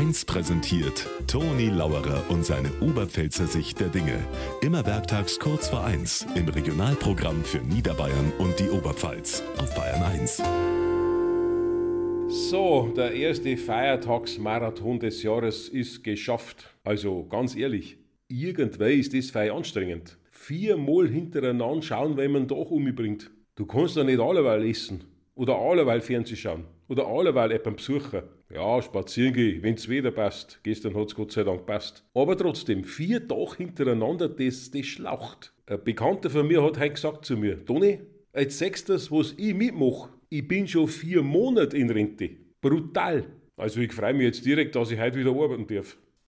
1 präsentiert Toni Lauerer und seine Oberpfälzer Sicht der Dinge. Immer werktags kurz vor 1 im Regionalprogramm für Niederbayern und die Oberpfalz auf Bayern 1. So, der erste Feiertagsmarathon des Jahres ist geschafft. Also ganz ehrlich, irgendwann ist das fei anstrengend. Viermal hintereinander schauen, wenn man doch umbringt. Du kannst doch nicht alleweil essen. Oder alleweil Fernsehen schauen. Oder alleweil jemanden besuchen. Ja, spazieren gehen, wenn's wieder passt. Gestern hat's Gott sei Dank passt. Aber trotzdem, vier Tage hintereinander, das, das schlaucht. Ein Bekannter von mir hat heute gesagt zu mir, Toni, als sechstes, was ich mitmache, ich bin schon vier Monate in Rente. Brutal. Also ich freue mich jetzt direkt, dass ich heute wieder arbeiten darf.